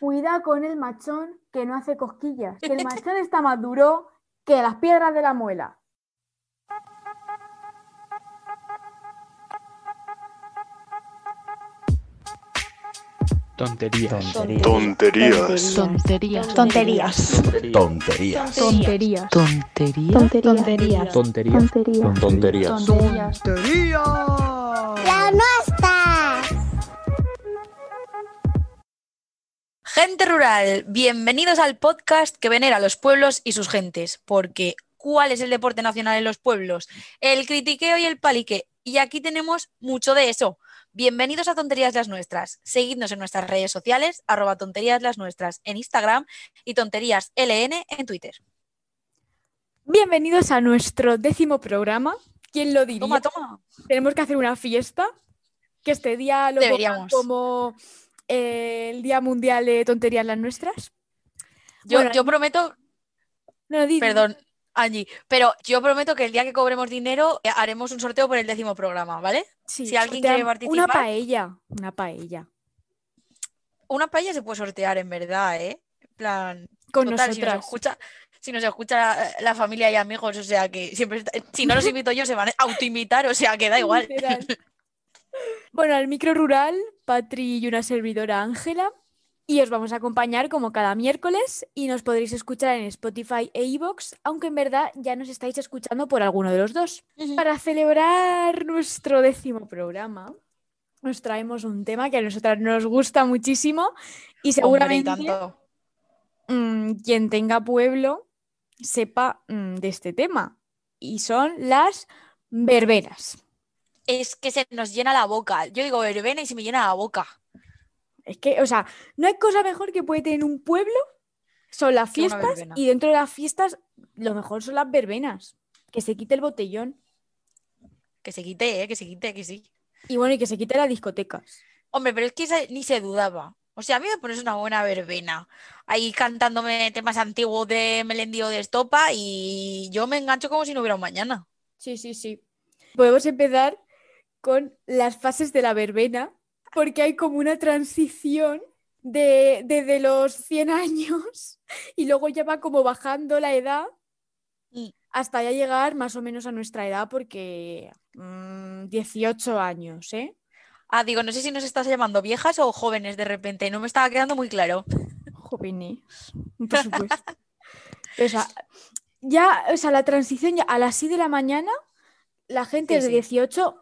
Cuida con el machón que no hace cosquillas, que el machón está más duro que las piedras de la muela. Tonterías. Tonterías. Tonterías. Tonterías. Tonterías. Tonterías. Tonterías. Tonterías. Tonterías. Tonterías. Tonterías. La Gente rural, bienvenidos al podcast que venera a los pueblos y sus gentes, porque ¿cuál es el deporte nacional en los pueblos? El critiqueo y el palique, y aquí tenemos mucho de eso. Bienvenidos a Tonterías las Nuestras. Seguidnos en nuestras redes sociales, arroba tonterías las nuestras en Instagram y tonterías LN en Twitter. Bienvenidos a nuestro décimo programa. ¿Quién lo diría? Toma, toma. Tenemos que hacer una fiesta, que este día lo Deberíamos. como el Día Mundial de Tonterías las Nuestras. Yo, Bueno, yo prometo, No, di- perdón, Angie, pero yo prometo que el día que cobremos dinero eh, haremos un sorteo por el décimo programa, ¿vale? sí, si alguien quiere Una participar. paella, una paella. Una paella se puede sortear en verdad, ¿eh? En plan, Con Total, si nos escucha, si nos escucha la, la familia y amigos, o sea que siempre si no los invito yo, se van a autoinvitar, o sea que da igual. Bueno, al micro rural, Patri y una servidora Ángela. Y os vamos a acompañar como cada miércoles y nos podréis escuchar en Spotify e iVoox, aunque en verdad ya nos estáis escuchando por alguno de los dos. Para celebrar nuestro décimo programa, nos traemos un tema que a nosotras nos gusta muchísimo y Hombre, seguramente tanto. mm, quien tenga pueblo sepa mm, de este tema. Y son las verbenas. Es que se nos llena la boca. Yo digo verbena y se me llena la boca. Es que, o sea, no hay cosa mejor que puede tener un pueblo, son las fiestas y dentro de las fiestas lo mejor son las verbenas, que se quite el botellón Que se quite, ¿eh? Que se quite, que sí. y bueno, y que se quite las discotecas. Hombre, pero es que esa ni se dudaba. O sea, a mí me pones una buena verbena. Ahí cantándome temas antiguos de Melendío de Estopa y yo me engancho como si no hubiera un mañana. Sí, sí, sí. Podemos empezar con las fases de la verbena, porque hay como una transición de, desde los 100 años y luego ya va como bajando la edad Mm. hasta ya llegar más o menos a nuestra edad, porque mm, 18 años, ¿eh? Ah, digo, no sé si nos estás llamando viejas o jóvenes de repente. No me estaba quedando muy claro. Jóvenes, por supuesto. o sea, ya, o sea, la transición ya a las 6 de la mañana, la gente Sí, es de sí. 18 mm,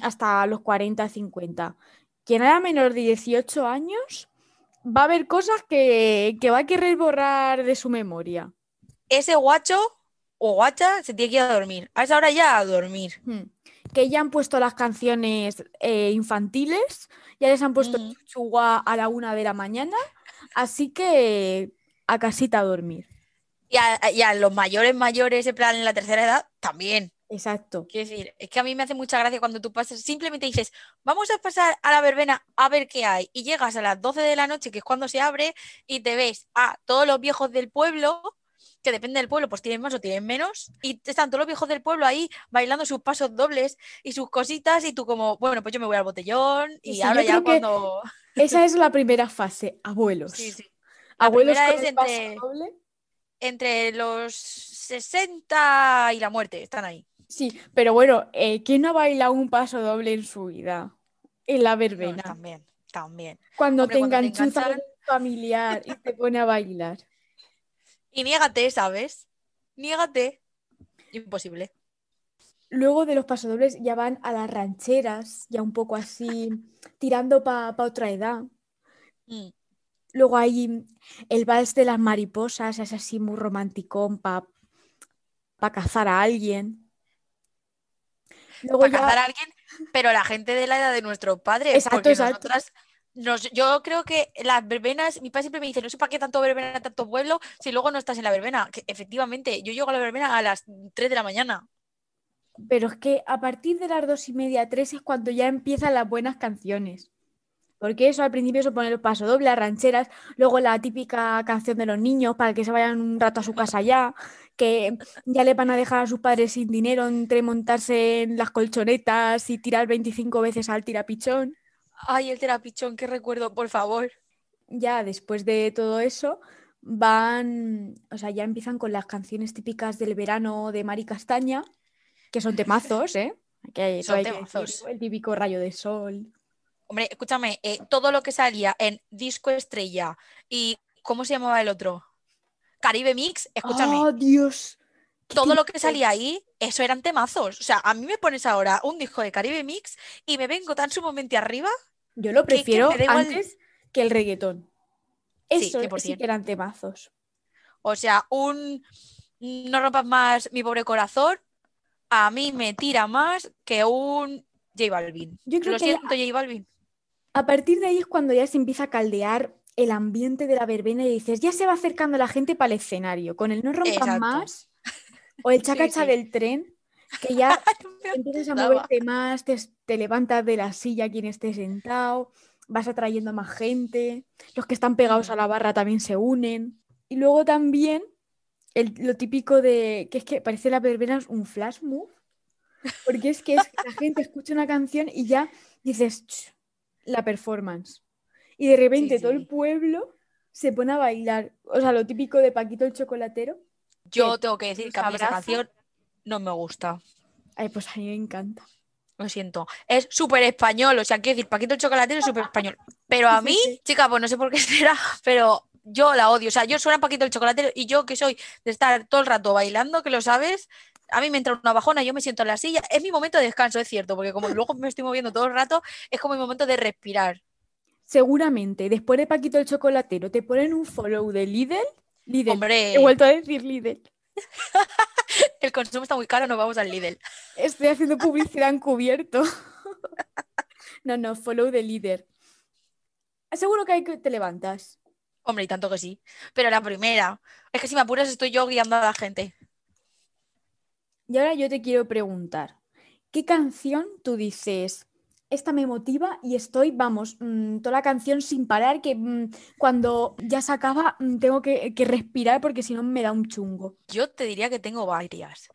hasta los 40, 50. Quien era menor de 18 años va a ver cosas que, que va a querer borrar de su memoria. Ese guacho o guacha se tiene que ir a dormir. A esa hora ya a dormir. Hmm. Que ya han puesto las canciones eh, infantiles, ya les han puesto Mm. chuchugua a la una de la mañana, así que a casita a dormir. Y a, y a los mayores, mayores, en plan en la tercera edad, también. Exacto. Quiero decir, es que a mí me hace mucha gracia cuando tú pasas, simplemente dices, vamos a pasar a la verbena a ver qué hay. Y llegas a las 12 de la noche, que es cuando se abre, y te ves a todos los viejos del pueblo, que depende del pueblo, pues tienen más o tienen menos, y están todos los viejos del pueblo ahí bailando sus pasos dobles y sus cositas, y tú como, bueno, pues yo me voy al botellón, y sí, ahora ya cuando... Esa es la primera fase, abuelos. Sí, sí. La Abuelos con es el paso entre- doble. Entre los 60 y la muerte, están ahí. Sí, pero bueno, eh, ¿quién no ha bailado un paso doble en su vida? En la No, verbena. también, también. cuando Hombre, te enganchuza enganchan- un familiar y te pone a bailar. Y niégate, ¿sabes? Niégate. Imposible. Luego de los pasodobles ya van a las rancheras, ya un poco así, tirando para otra edad. Mm. Luego hay el vals de las mariposas, es así muy romanticón para cazar a alguien. Luego Para ya- cazar a alguien, pero la gente de la edad de nuestros padres. Exacto, porque exacto. nosotras nos- yo creo que las verbenas, mi padre siempre me dice, no sé para qué tanto verbena, tanto pueblo, si luego no estás en la verbena. Que efectivamente, yo llego a la verbena a las 3 de la mañana. Pero es que a partir de las dos y media, tres es cuando ya empiezan las buenas canciones. Porque eso al principio se pone el paso doble, rancheras, luego la típica canción de los niños para que se vayan un rato a su casa ya, que ya le van a dejar a sus padres sin dinero entre montarse en las colchonetas y tirar 25 veces al tirapichón. Ay, el terapichón, qué recuerdo, por favor. ya después de todo eso, van, o sea, ya empiezan con las canciones típicas del verano de Mari Castaña, que son temazos, ¿eh? Que hay- Son hay que temazos. el típico rayo de sol. Hombre, escúchame, eh, todo lo que salía en Disco Estrella y ¿cómo se llamaba el otro? Caribe Mix, escúchame, ¡Oh, Dios! ¿Qué todo lo que salía ahí, eso eran temazos. O sea, a mí me pones ahora un disco de Caribe Mix y me vengo tan sumamente arriba. Yo lo que- que prefiero igual- antes que el reggaetón. Sí, Eso sí 100%. que eran temazos. O sea, un No rompas más mi pobre corazón, a mí me tira más que un J Balvin. Yo creo Lo que siento, J Balvin. A partir de ahí es cuando ya se empieza a caldear el ambiente de la verbena y dices, ya se va acercando la gente para el escenario, con el no rompan Exacto. más o el chacacha sí. del tren, que ya empiezas a moverte más, te, te levantas de la silla quien esté sentado, vas atrayendo más gente, los que están pegados a la barra también se unen. Y luego también el- lo típico de que es que parece la verbena es un flash move, porque es que es que la gente escucha una canción y ya dices "Ch, la performance. Y de repente todo sí. el pueblo se pone a bailar. O sea, lo típico de Paquito el chocolatero. Yo que tengo que decir que a mí esa canción no me gusta. Ay, pues a mí me encanta. Lo siento. Es súper español, o sea, quiero decir, Paquito el Chocolatero es súper español. Pero a mí, sí. chica, pues no sé por qué será, pero yo la odio. O sea, yo suena Paquito el Chocolatero y yo que soy de estar todo el rato bailando, que lo sabes, a mí me entra una bajona, yo me siento en la silla. Es mi momento de descanso, es cierto, porque como luego me estoy moviendo todo el rato, es como mi momento de respirar. Seguramente, después de Paquito el chocolatero, te ponen un follow de Lidl. Lidl. Hombre, He vuelto a decir Lidl. el consumo está muy caro, nos vamos al Lidl. Estoy haciendo publicidad encubierto. no, no, follow de líder. Seguro que hay que te levantas. Hombre, y tanto que sí. Pero la primera, es que si me apuras estoy yo guiando a la gente. Y ahora yo te quiero preguntar, ¿qué canción tú dices? Esta me motiva y estoy, vamos, mm, toda la canción sin parar, que mm, cuando ya se acaba mm, tengo que, que respirar porque si no me da un chungo. Yo te diría que tengo varias.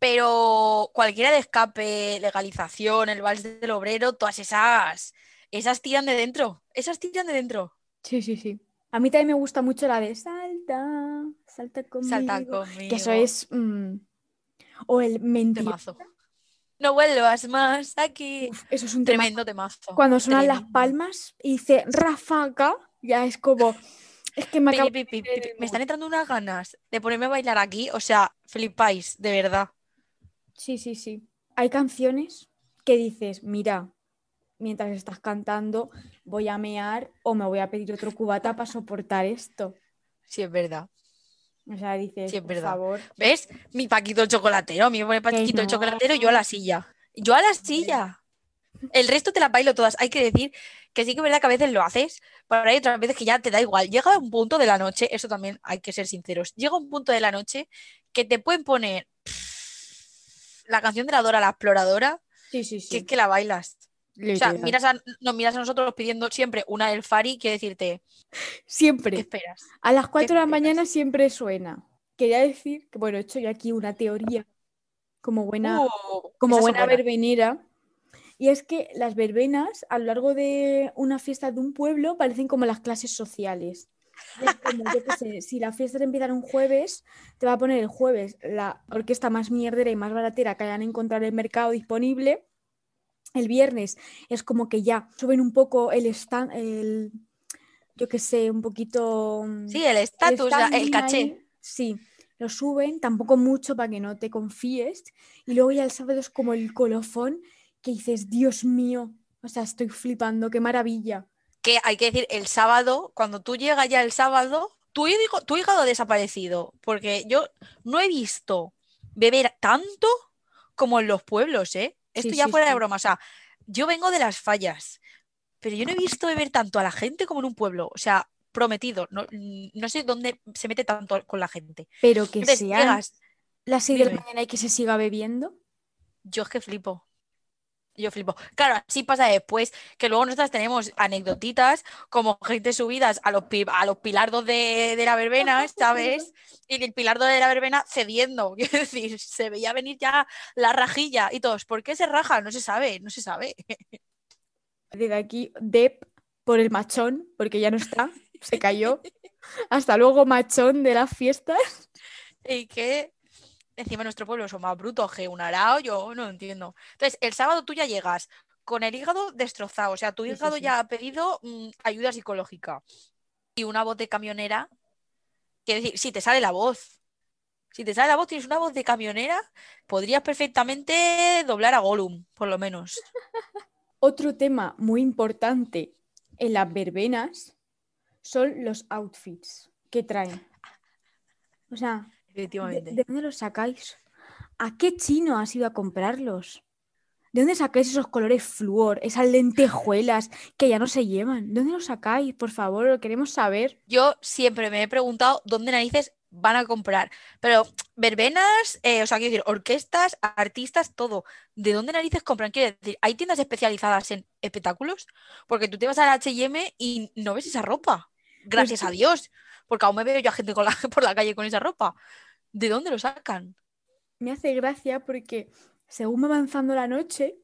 Pero cualquiera de escape, legalización, el vals del obrero, todas esas, esas tiran de dentro. Esas tiran de dentro. Sí, sí, sí. A mí también me gusta mucho la de Salta, salta conmigo. Salta conmigo. Que eso es... o el mentira. temazo. No vuelvas más aquí. Uf, eso es un tema. Tremendo temazo. Cuando suenan las palmas y dice ráfaga, ya es como... Es que me acabo pi, pi, pi, Me están entrando unas ganas de ponerme a bailar aquí. O sea, flipáis, de verdad. Sí, sí, sí. Hay canciones que dices, mira, mientras estás cantando voy a mear o me voy a pedir otro cubata para soportar esto. Sí, es verdad. O sea, dices, Sí, por favor. ¿Ves? Mi Paquito el chocolatero. Pone Paquito el no. chocolatero y yo a la silla. Yo a la silla. El resto te las bailo todas. Hay que decir que sí que es verdad que a veces lo haces, pero hay otras veces que ya te da igual. Llega un punto de la noche, eso también hay que ser sinceros. Llega un punto de la noche que te pueden poner la canción de la Dora la exploradora, Sí, sí, que sí. es que la bailas. O sea, literal. miras a, nos miras a nosotros pidiendo siempre una del Fari, quiere decirte, ¿qué Siempre. esperas? A las 4 de la mañana siempre suena. Quería decir que, bueno, he hecho yo aquí una teoría como buena, Uh, como buena verbenera. Y es que las verbenas a lo largo de una fiesta de un pueblo parecen como las clases sociales. Es como, yo qué sé, si la fiesta te empieza un jueves, te va a poner el jueves la orquesta más mierdera y más baratera que hayan encontrado en el mercado disponible. El viernes es como que ya suben un poco el stand, el, yo qué sé, un poquito... mm, Sí, el estatus, el standing caché. ahí, sí, lo suben, tampoco mucho para que no te confíes. Y luego ya el sábado es como el colofón que dices, Dios mío, o sea, estoy flipando, qué maravilla. que hay que decir, el sábado, cuando tú llegas ya el sábado, tu hígado, tu hígado ha desaparecido, porque yo no he visto beber tanto como en los pueblos, ¿eh? Esto Sí, ya sí, fuera de broma, o sea, yo vengo de las fallas, pero yo no he visto beber tanto a la gente como en un pueblo, o sea, prometido, no, no sé dónde se mete tanto con la gente. Pero que Entonces, sean llegas, las 6 de la mañana y que se siga bebiendo. yo es que flipo. Yo flipo. Claro, así pasa después, que luego nosotras tenemos anecdotitas como gente subidas a los, a los pilardos de, de la verbena, ¿sabes? Y el pilardo de la verbena cediendo. Quiero decir, se veía venir ya la rajilla y todos. ¿Por qué se raja? No se sabe, no se sabe. Desde aquí, Dep por el machón, porque ya no está. se cayó. Hasta luego, machón de las fiestas. Y que encima nuestro pueblo son más brutos que un arao, yo no entiendo. Entonces, el sábado tú ya llegas con el hígado destrozado, o sea, tu sí, hígado sí. ya ha pedido mm, ayuda psicológica y una voz de camionera, que decir, si te sale la voz, si te sale la voz, tienes una voz de camionera, podrías perfectamente doblar a Gollum, por lo menos. Otro tema muy importante en las verbenas son los outfits que traen. O sea, ¿de, dónde los sacáis? ¿A qué chino has ido a comprarlos? ¿De dónde sacáis esos colores flúor, esas lentejuelas que ya no se llevan? ¿De dónde los sacáis? Por favor, lo queremos saber. Yo siempre me he preguntado dónde narices van a comprar. Pero verbenas, eh, o sea, quiero decir, orquestas, artistas, todo. ¿De dónde narices compran? Quiero decir, ¿hay tiendas especializadas en espectáculos? Porque tú te vas al H&M y no ves esa ropa. Gracias a Dios. Porque aún me veo yo a gente con la- por la calle con esa ropa. ¿De dónde lo sacan? Me hace gracia porque según va avanzando la noche,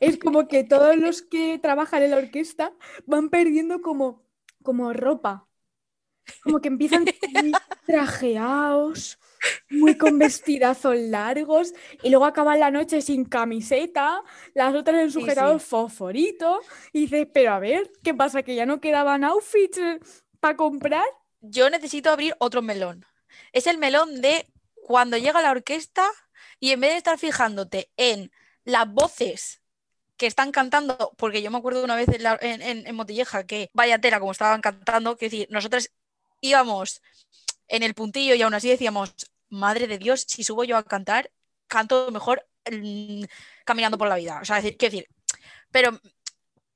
es como que todos los que trabajan en la orquesta van perdiendo como, como ropa. Como que empiezan trajeados, muy con vestidazos largos, y luego acaban la noche sin camiseta, las otras en Sí, sujetado sí. fosforito, y dices, pero a ver, ¿qué pasa? ¿Que ya no quedaban outfits para comprar? Yo necesito abrir otro melón. Es el melón de cuando llega la orquesta y en vez de estar fijándote en las voces que están cantando, porque yo me acuerdo una vez en, la- en- en- en Motilleja que vaya tela como estaban cantando, que decir, nosotros íbamos en el puntillo y aún así decíamos, madre de Dios, si subo yo a cantar, canto mejor mm, caminando por la vida. O sea, decir, quiero decir, pero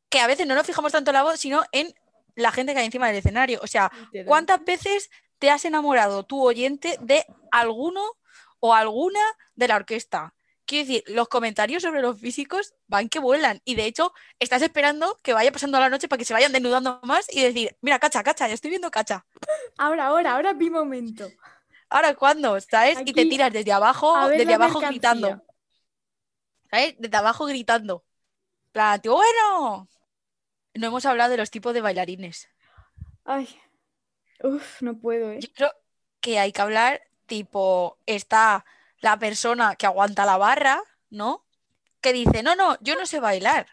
que a veces no nos fijamos tanto en la voz, sino en la gente que hay encima del escenario. O sea, ¿Cuántas veces te has enamorado tu oyente de alguno o alguna de la orquesta? Quiero decir, los comentarios sobre los físicos van que vuelan. Y de hecho, estás esperando que vaya pasando la noche para que se vayan desnudando más y decir, mira, cacha, cacha, ya estoy viendo cacha. Ahora, ahora, ahora es mi momento. ¿Ahora cuándo? ¿Sabes? y te tiras desde abajo, desde abajo mercancía. gritando. ¿Sabes? Desde abajo gritando. Plan, "Tío, bueno. No hemos hablado de los tipos de bailarines. Ay, uf, no puedo, ¿eh? Yo creo que hay que hablar, tipo, está la persona que aguanta la barra, ¿no? Que dice, no, no, yo no sé bailar.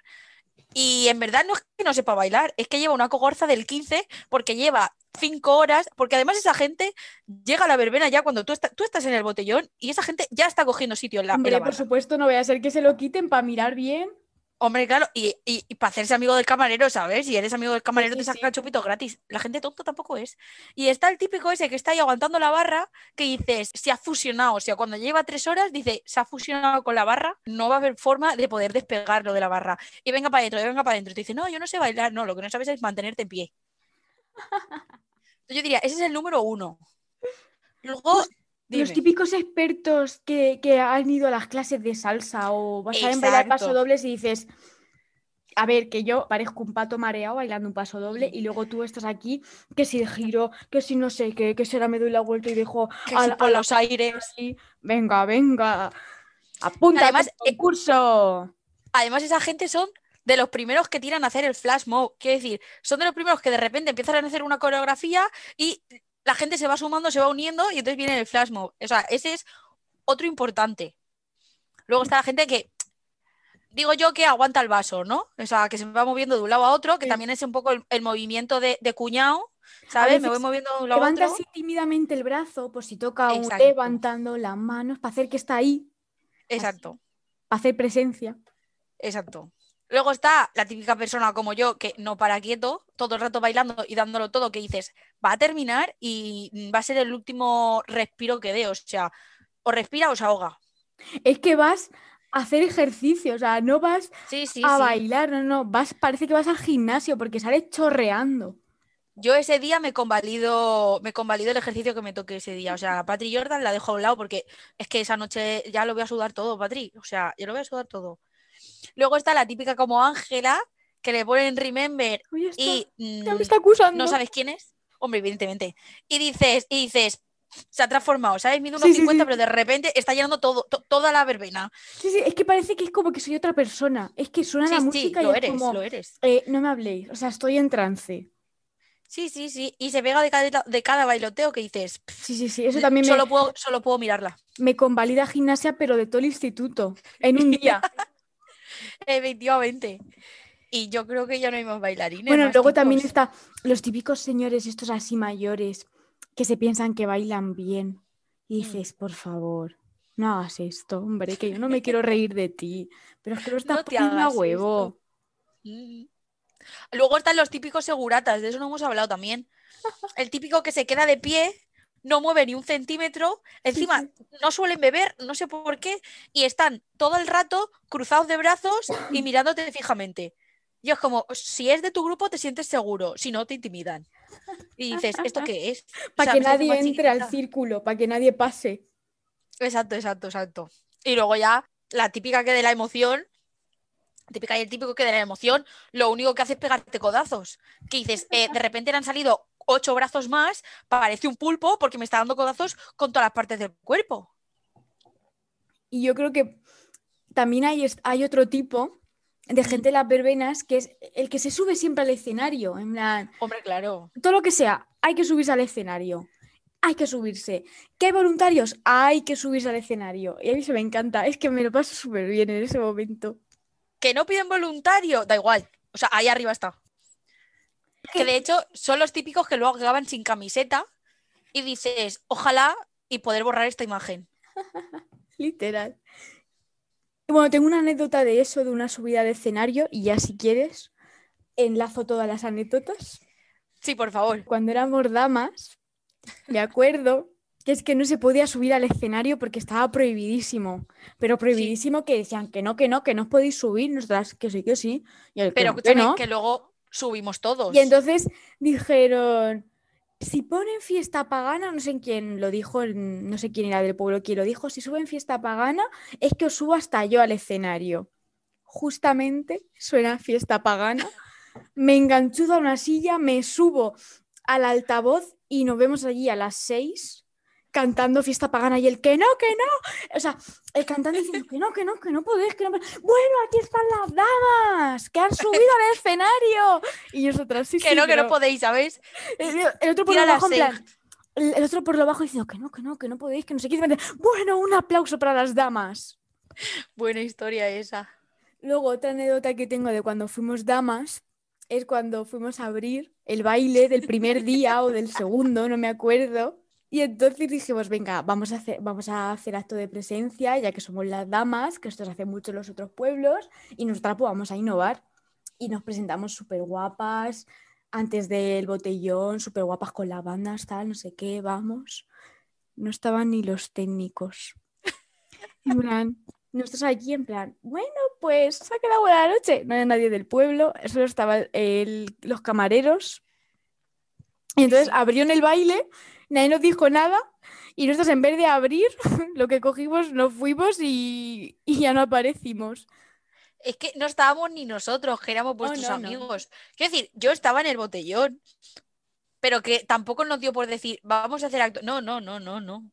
Y en verdad no es que no sepa bailar, es que lleva una cogorza del 15 porque lleva cinco horas, porque además esa gente llega a la verbena ya cuando tú, estás tú estás en el botellón y esa gente ya está cogiendo sitio en la, en Hombre, la por supuesto, no vaya a ser que se lo quiten para mirar bien. Hombre, claro, y, y, para hacerse amigo del camarero, ¿sabes? Si eres amigo del camarero sí, te saca sí. el chupito gratis. La gente tonta tampoco es. Y está el típico ese que está ahí aguantando la barra, que dices, se ha fusionado. O sea, cuando lleva tres horas, dice, se ha fusionado con la barra, no va a haber forma de poder despegarlo de la barra. Y venga para adentro, y venga para adentro. Y te dice, no, yo no sé bailar. No, lo que no sabes es mantenerte en pie. Entonces yo diría, ese es el número uno. Luego, Los típicos expertos que, que han ido a las clases de salsa o saben bailar Exacto. pasodobles y dices, a ver, que yo parezco un pato mareado bailando un paso doble y luego tú estás aquí, que si giro, que si no sé qué, que será me doy la vuelta y dejo a si por a los aires. así. Venga, venga, apunta Además, al eh, concurso. Además, esa gente son de los primeros que tiran a hacer el flash mob. Quiero decir, son de los primeros que de repente empiezan a hacer una coreografía y la gente se va sumando, se va uniendo y entonces viene el flash mob. O sea, ese es otro importante. Luego está la gente que, digo yo, que aguanta el vaso, ¿no? O sea, que se va moviendo de un lado a otro, que Sí. también es un poco el, el movimiento de, de cuñado, ¿sabes? Me voy moviendo de un lado a Levanta otro. así tímidamente el brazo, por si toca un levantando las manos para hacer que está ahí, Exacto. para hacer presencia. Exacto. Luego está la típica persona como yo que no para quieto, todo el rato bailando y dándolo todo, que dices, va a terminar y va a ser el último respiro que dé. O sea, o respira o se ahoga. Es que vas a hacer ejercicio, o sea, no vas Sí, sí, a sí. bailar, no, no, vas, parece que vas al gimnasio porque sales chorreando. Yo ese día me convalido, me convalido el ejercicio que me toque ese día. O sea, Patri Jordan la dejo a un lado porque es que esa noche ya lo voy a sudar todo, Patri. O sea, yo lo voy a sudar todo. Luego está la típica como Ángela, que le ponen Remember Uy, ya está, y ya mm, me está acusando. no sabes quién es. Hombre, evidentemente. Y dices, y dices, se ha transformado, ¿sabes? Mide unos Sí, sí, 50, sí. pero de repente está llenando todo, to- toda la verbena. Sí, sí, es que parece que es como que soy otra persona. Es que suena la sí, música y lo es eres, como, lo eres. eh, no me habléis, o sea, estoy en trance. Sí, sí, sí. Y se pega de cada, de cada bailoteo que dices. "Pff, Sí, sí, sí, eso también me, solo, puedo, solo puedo mirarla. me convalida gimnasia, pero de todo el instituto, en un día. Efectivamente. Y yo creo que ya no hay más bailarines. Bueno, más luego también está los típicos señores, estos así mayores, que se piensan que bailan bien. Y Mm. dices, por favor, no hagas esto, hombre, que yo no me quiero reír de ti. Pero es que lo estás No poniendo a huevo. Mm. Luego están los típicos seguratas, de eso no hemos hablado también. El típico que se queda de pie, no mueve ni un centímetro, encima no suelen beber, no sé por qué, y están todo el rato cruzados de brazos y mirándote fijamente. Y es como, si es de tu grupo te sientes seguro, si no te intimidan. Y dices, ¿esto qué es? O Para sea, que nadie entre al círculo, para que nadie pase. Exacto, exacto, exacto. Y luego ya la típica que de la emoción, típica y el típico que de la emoción, lo único que hace es pegarte codazos. Que dices, eh, de repente le han salido ocho brazos más, parece un pulpo porque me está dando codazos con todas las partes del cuerpo. Y yo creo que también hay, hay otro tipo de gente en las verbenas que es el que se sube siempre al escenario. En plan, Hombre, claro. todo lo que sea, hay que subirse al escenario. Hay que subirse. ¿Que hay voluntarios? Hay que subirse al escenario. Y a mí se me encanta. Es que me lo paso súper bien en ese momento. Que no piden voluntario, da igual. O sea, ahí arriba está. Que de hecho son los típicos que luego acaban sin camiseta y dices, ojalá y poder borrar esta imagen. Literal. Bueno, tengo una anécdota de eso, de una subida al escenario. Y ya si quieres, enlazo todas las anécdotas. Sí, por favor. Cuando éramos damas, me acuerdo que es que no se podía subir al escenario porque estaba prohibidísimo. Pero prohibidísimo que decían que no, que no, que no os podéis subir. Nosotras que sí, que sí. Y el que Pero que escúchame, no. que luego subimos todos. Y entonces dijeron, si ponen fiesta pagana, no sé en quién lo dijo, no sé quién era del pueblo quien lo dijo, si suben fiesta pagana, es que os subo hasta yo al escenario. Justamente suena fiesta pagana, me enganchudo a una silla, me subo al altavoz y nos vemos allí a las seis cantando fiesta pagana y el que no, que no. O sea, el cantante diciendo que no, que no, que no podéis, que no podéis. Bueno, aquí están las damas que han subido al escenario. Y nosotras, sí, que sí, no, que no podéis, ¿sabes? el, el otro por Tira lo la bajo, en plan, el, el otro por lo bajo diciendo que no, que no, que no podéis, que no sé qué. Bueno, un aplauso para las damas. Buena historia esa. Luego, otra anécdota que tengo de cuando fuimos damas es cuando fuimos a abrir el baile del primer día o del segundo, no me acuerdo. Y entonces dijimos, venga, vamos a hacer, vamos a hacer acto de presencia, ya que somos las damas, que esto se hace mucho en los otros pueblos, y nosotras pues vamos a innovar. Y nos presentamos súper guapas, antes del botellón, súper guapas con las bandas, tal, no sé qué, vamos. No estaban ni los técnicos. En plan, nosotros aquí en plan, bueno, pues se ha quedado buena noche. No había nadie del pueblo, solo estaban los camareros. Y entonces abrieron el baile, nadie nos dijo nada. Y nosotros en vez de abrir, lo que cogimos, nos fuimos y, y ya no aparecimos. Es que no estábamos ni nosotros, que éramos vuestros no, no. amigos. Quiero decir, yo estaba en el botellón, pero que tampoco nos dio por decir, vamos a hacer acto. No, no, no, no, no.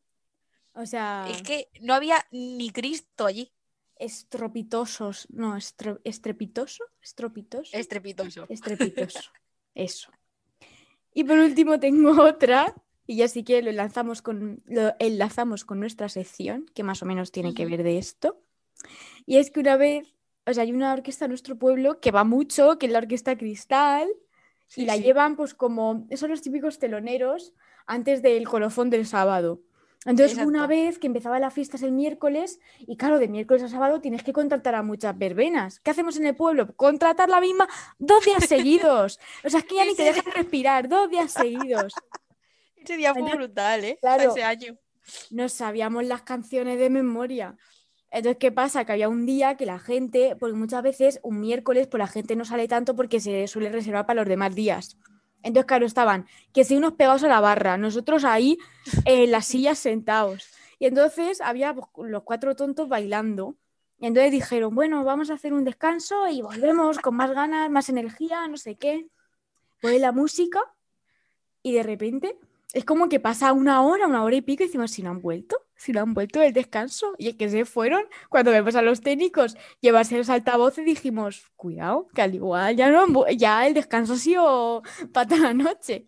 O sea, Es que no había ni Cristo allí. estropitosos. No, estrepitoso, estropitoso. Estrepitoso. Estrepitoso. Eso. Y por último tengo otra, y ya sí que lo enlazamos con, lo enlazamos con nuestra sección, que más o menos tiene que ver de esto. Y es que una vez, o sea, hay una orquesta en nuestro pueblo que va mucho, que es la Orquesta Cristal, y la sí. llevan pues como, son los típicos teloneros antes del colofón del sábado. Entonces, una vez que empezaba las fiestas el miércoles, y claro, de miércoles a sábado tienes que contratar a muchas verbenas. ¿Qué hacemos en el pueblo? Contratar la misma dos días seguidos. O sea, es que ya ni te dejan respirar, dos días seguidos. Ese día fue Entonces, brutal, ¿eh? claro. Ese año. No sabíamos las canciones de memoria. Entonces, ¿qué pasa? Que había un día que la gente, porque muchas veces un miércoles, pues la gente no sale tanto porque se suele reservar para los demás días. Entonces, claro, estaban que si unos pegados a la barra, nosotros ahí en las sillas sentados. Y entonces había pues, los cuatro tontos bailando. Y entonces dijeron, bueno, vamos a hacer un descanso y volvemos con más ganas, más energía, no sé qué. Pone la música y de repente es como que pasa una hora, una hora y pico y decimos, si no han vuelto, si no han vuelto del descanso. Y es que se fueron, cuando vemos a los técnicos llevarse los altavoces, dijimos, cuidado, que al igual ya, no ya el descanso ha sido para toda la noche.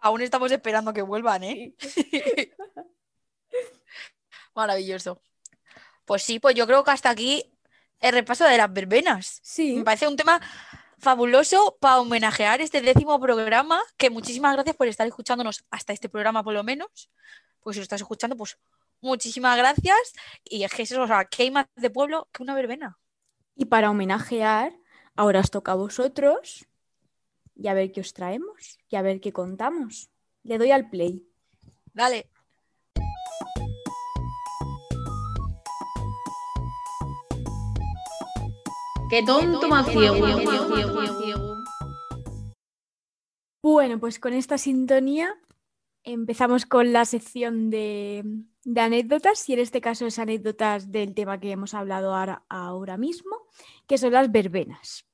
Aún estamos esperando que vuelvan, ¿eh? Maravilloso. Pues sí, pues yo creo que hasta aquí el repaso de las verbenas. Sí, Me parece un tema fabuloso para homenajear este décimo programa, que muchísimas gracias por estar escuchándonos hasta este programa por lo menos. Pues si lo estás escuchando, pues muchísimas gracias. Y es que eso, o sea, ¿qué hay más de pueblo que una verbena? y para homenajear, ahora os toca a vosotros y a ver qué os traemos y a ver qué contamos. Le doy al play. Dale. Qué tonto más ciego. Bueno, pues con esta sintonía empezamos con la sección de, de anécdotas y en este caso es anécdotas del tema que hemos hablado ahora, ahora mismo, que son las verbenas.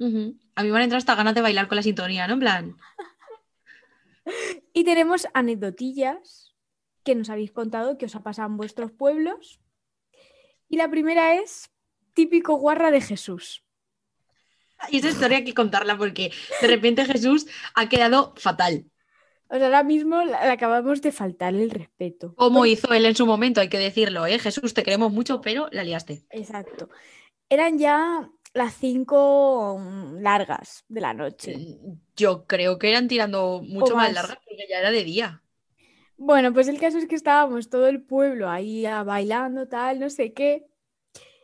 A mí me han entrado hasta ganas de bailar con la sintonía, ¿no? En plan, Y tenemos anecdotillas que nos habéis contado que os ha pasado en vuestros pueblos. Y la primera es típico guarra de Jesús. y esta historia hay que contarla porque de repente Jesús ha quedado fatal. O sea, ahora mismo le acabamos de faltar el respeto. Como hizo él en su momento, hay que decirlo, ¿eh? Jesús, te queremos mucho, pero la liaste. Exacto. Eran ya las cinco mm, largas de la noche. Yo creo que eran tirando mucho más más. largas porque ya era de día. Bueno, pues el caso es que estábamos todo el pueblo ahí ah, bailando, tal, no sé qué.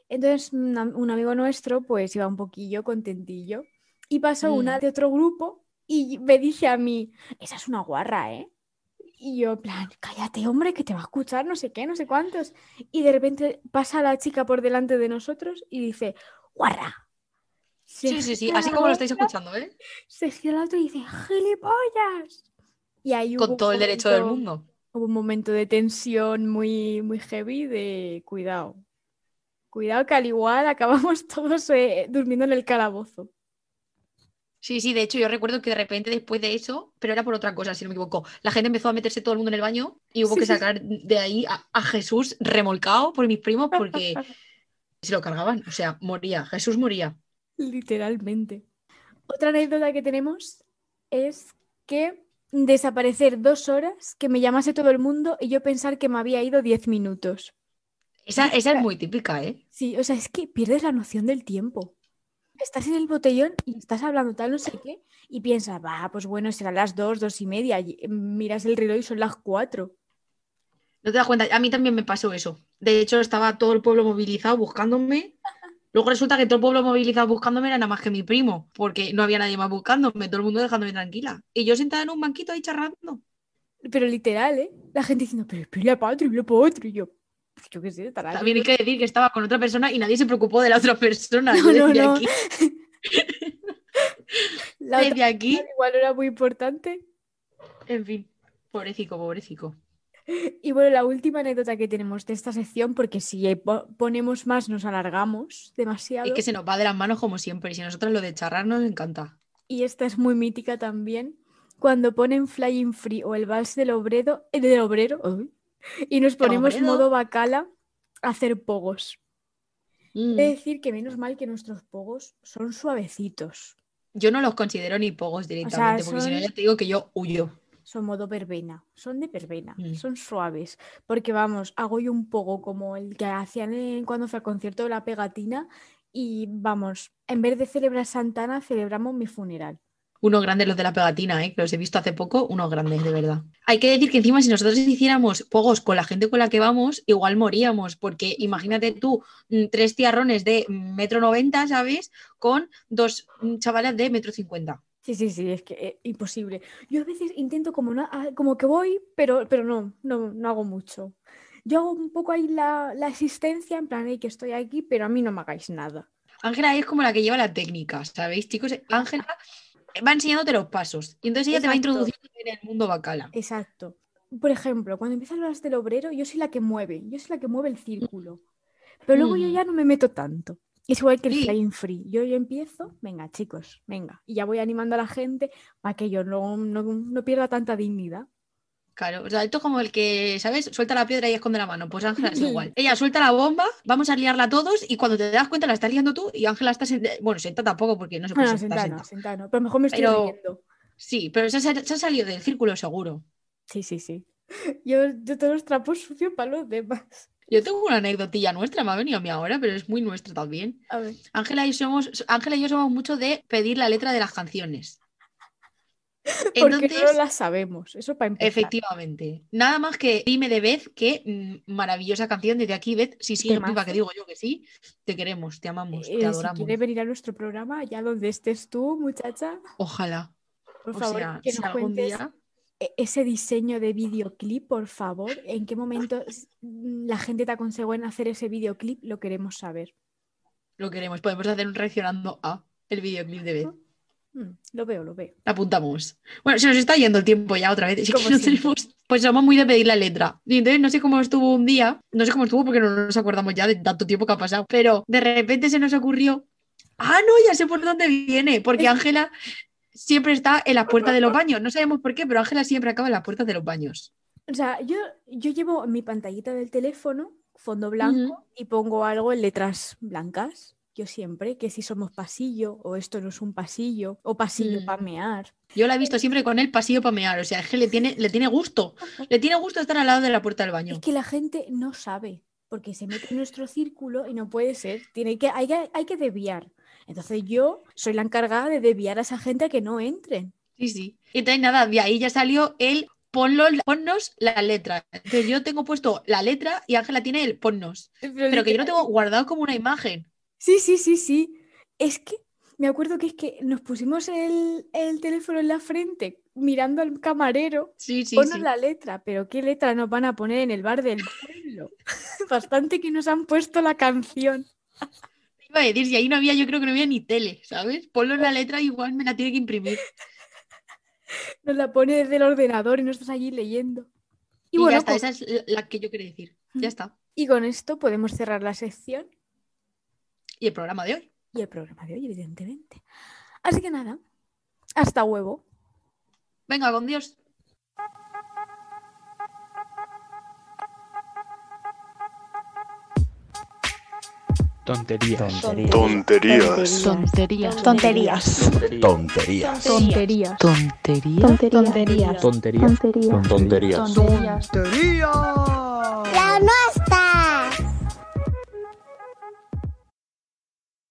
Entonces un, am- un amigo nuestro pues iba un poquillo contentillo y pasó una Mm. de otro grupo y me dice a mí, esa es una guarra, ¿eh? Y yo, en plan, cállate, hombre, que te va a escuchar, no sé qué, no sé cuántos. Y de repente pasa la chica por delante de nosotros y dice, guarra. Se Sí, sí, sí, así como lo estáis escuchando, ¿eh? Se gira la otra y dice, gilipollas. Y ahí Con todo el derecho del mundo. Hubo un momento de tensión muy, muy heavy de cuidado. Cuidado que al igual acabamos todos eh, durmiendo en el calabozo. Sí, sí, de hecho yo recuerdo que de repente después de eso, pero era por otra cosa, si no me equivoco, la gente empezó a meterse todo el mundo en el baño y hubo Sí, que sí. sacar de ahí a, a Jesús remolcado por mis primos porque se lo cargaban, o sea, moría, Jesús moría. Literalmente. Otra anécdota que tenemos es que desaparecer dos horas, que me llamase todo el mundo y yo pensar que me había ido diez minutos. Esa, esa es muy típica, ¿eh? Sí, o sea, es que pierdes la noción del tiempo. Estás en el botellón y estás hablando tal, no sé qué, y piensas, va, pues bueno, serán las dos, dos y media. y miras el reloj y son las cuatro. No te das cuenta, a mí también me pasó eso. De hecho, estaba todo el pueblo movilizado buscándome. Luego resulta que todo el pueblo movilizado buscándome era nada más que mi primo, porque no había nadie más buscándome, todo el mundo dejándome tranquila. Y yo sentada en un banquito ahí charlando. Pero literal, ¿eh? La gente diciendo, pero es la patria, la patria. Y yo, yo qué sé, estará También hay bien". que decir que estaba con otra persona y nadie se preocupó de la otra persona. No, Yo no, desde no. aquí, La otra desde aquí, igual no era muy importante. en fin, pobrecico, pobrecico. Y bueno, la última anécdota que tenemos de esta sección, porque si po- ponemos más nos alargamos demasiado. Es que se nos va de las manos como siempre. Y si a nosotros lo de charrar nos encanta. Y esta es muy mítica también. Cuando ponen Flying Free o el vals del obrero, eh, del obrero, y nos ponemos obrero. modo bacala a hacer pogos. Mm. De decir que menos mal que nuestros pogos son suavecitos. Yo no los considero ni pogos directamente, porque si no, ya te digo que yo huyo. Son modo verbena, son de verbena, Mm. son suaves. Porque vamos, hago yo un poco como el que hacían en- cuando fue al concierto de la pegatina y vamos, en vez de celebrar Santana, celebramos mi funeral. Unos grandes los de la pegatina, ¿eh? que los he visto hace poco, unos grandes, de verdad. Hay que decir que encima si nosotros hiciéramos pogos con la gente con la que vamos, igual moríamos, porque imagínate tú, mm, tres tiarrones de metro noventa, ¿sabes? Con dos mm, chavales de metro cincuenta. Sí, sí, sí, es que eh, imposible. Yo a veces intento como, no, ah, como que voy, pero, pero no, no, no hago mucho. Yo hago un poco ahí la, la existencia, en plan, "Ey, que estoy aquí, pero a mí no me hagáis nada. Ángela es como la que lleva la técnica, ¿sabéis, chicos? Ángela va enseñándote los pasos y entonces ella te va introduciendo en el mundo bacala. Exacto. Por ejemplo, cuando empiezan las del obrero, yo soy la que mueve, yo soy la que mueve el círculo. Pero luego yo Mm. ya no me meto tanto. Es igual que el Sí. flying free. Yo, yo empiezo, venga, chicos, venga. Y ya voy animando a la gente para que yo no, no, no pierda tanta dignidad. Claro, o sea, esto es como el que, ¿sabes? Suelta la piedra y esconde la mano. Pues Ángela es igual. Ella suelta la bomba, vamos a liarla todos y cuando te das cuenta la estás liando tú y Ángela está sentada. Bueno, sentada tampoco porque no se puede Bueno, sentar sentada, no, sentada. sentada no, Pero mejor me estoy Pero- riendo. Sí, pero se ha, se ha salido del círculo seguro. Sí, sí, sí. Yo, yo todos los trapos sucios para los demás. Yo tengo una anécdotilla nuestra, me ha venido a mí ahora, pero es muy nuestra también. Ángela y, somos, Ángela y yo somos mucho de pedir la letra de las canciones. Porque no las sabemos. Eso para empezar. efectivamente, nada más que dime de Beth, que mm, maravillosa canción desde aquí, Beth, si Temazo. viva, que digo yo que sí, te queremos, te amamos, Eh, te si adoramos. quiere venir a nuestro programa, allá donde estés tú, muchacha, Ojalá. por O favor, sea, que si nos algún cuentes día. e- ese diseño de videoclip, por favor. ¿En qué momento s- la gente te aconsejó en hacer ese videoclip? Lo queremos saber. Lo queremos. Podemos hacer un reaccionando a el videoclip de Beth. Mm, lo veo, lo veo. Apuntamos. Bueno, se nos está yendo el tiempo ya otra vez. Es que Como no siempre. tenemos- Pues somos muy de pedir la letra. Y entonces no sé cómo estuvo un día. No sé cómo estuvo porque no nos acordamos ya de tanto tiempo que ha pasado. Pero de repente se nos ocurrió. Ah, no, ya sé por dónde viene. Porque Ángela siempre está en la puerta de los baños. No sabemos por qué, pero Ángela siempre acaba en la puerta de los baños. O sea, yo, yo llevo mi pantallita del teléfono, fondo blanco, y pongo algo en letras blancas. Yo siempre, que si somos pasillo, o esto no es un pasillo, o pasillo Mm. para mear. Yo la he visto siempre con el pasillo para mear. O sea, es que le tiene, le tiene gusto. Le tiene gusto estar al lado de la puerta del baño. Es que la gente no sabe, porque se mete en nuestro círculo y no puede ser. Tiene que, hay, que, hay que desviar. Entonces yo soy la encargada de desviar a esa gente a que no entren. Sí, sí. Y entonces nada, de ahí ya salió el ponlo, ponnos la letra. Entonces yo tengo puesto la letra y Ángela tiene el ponnos. Pero que yo lo tengo guardado como una imagen. Sí, sí, sí, sí. Es que me acuerdo que es que nos pusimos el, el teléfono en la frente mirando al camarero. Sí, sí, Ponnos sí. la letra, pero ¿qué letra nos van a poner en el bar del pueblo? Bastante que nos han puesto la canción. Iba a decir, si ahí no había, yo creo que no había ni tele, ¿sabes? Ponlo la letra igual me la tiene que imprimir. Nos la pone desde el ordenador y no estás allí leyendo. Y, Y, bueno, ya está, pues- esa es la- que yo quería decir. Ya está. y con esto podemos cerrar la sección Y el programa de hoy. y el programa de hoy, evidentemente. Así que nada, hasta huevo. Venga, con Dios. Tonterías. Tonterías. Tonterías. Tonterías. Tonterías. Tonterías. Tonterías. Tonterías. Tonterías. Tonterías. Tonterías. Tonterías. Tonterías. La nuestra.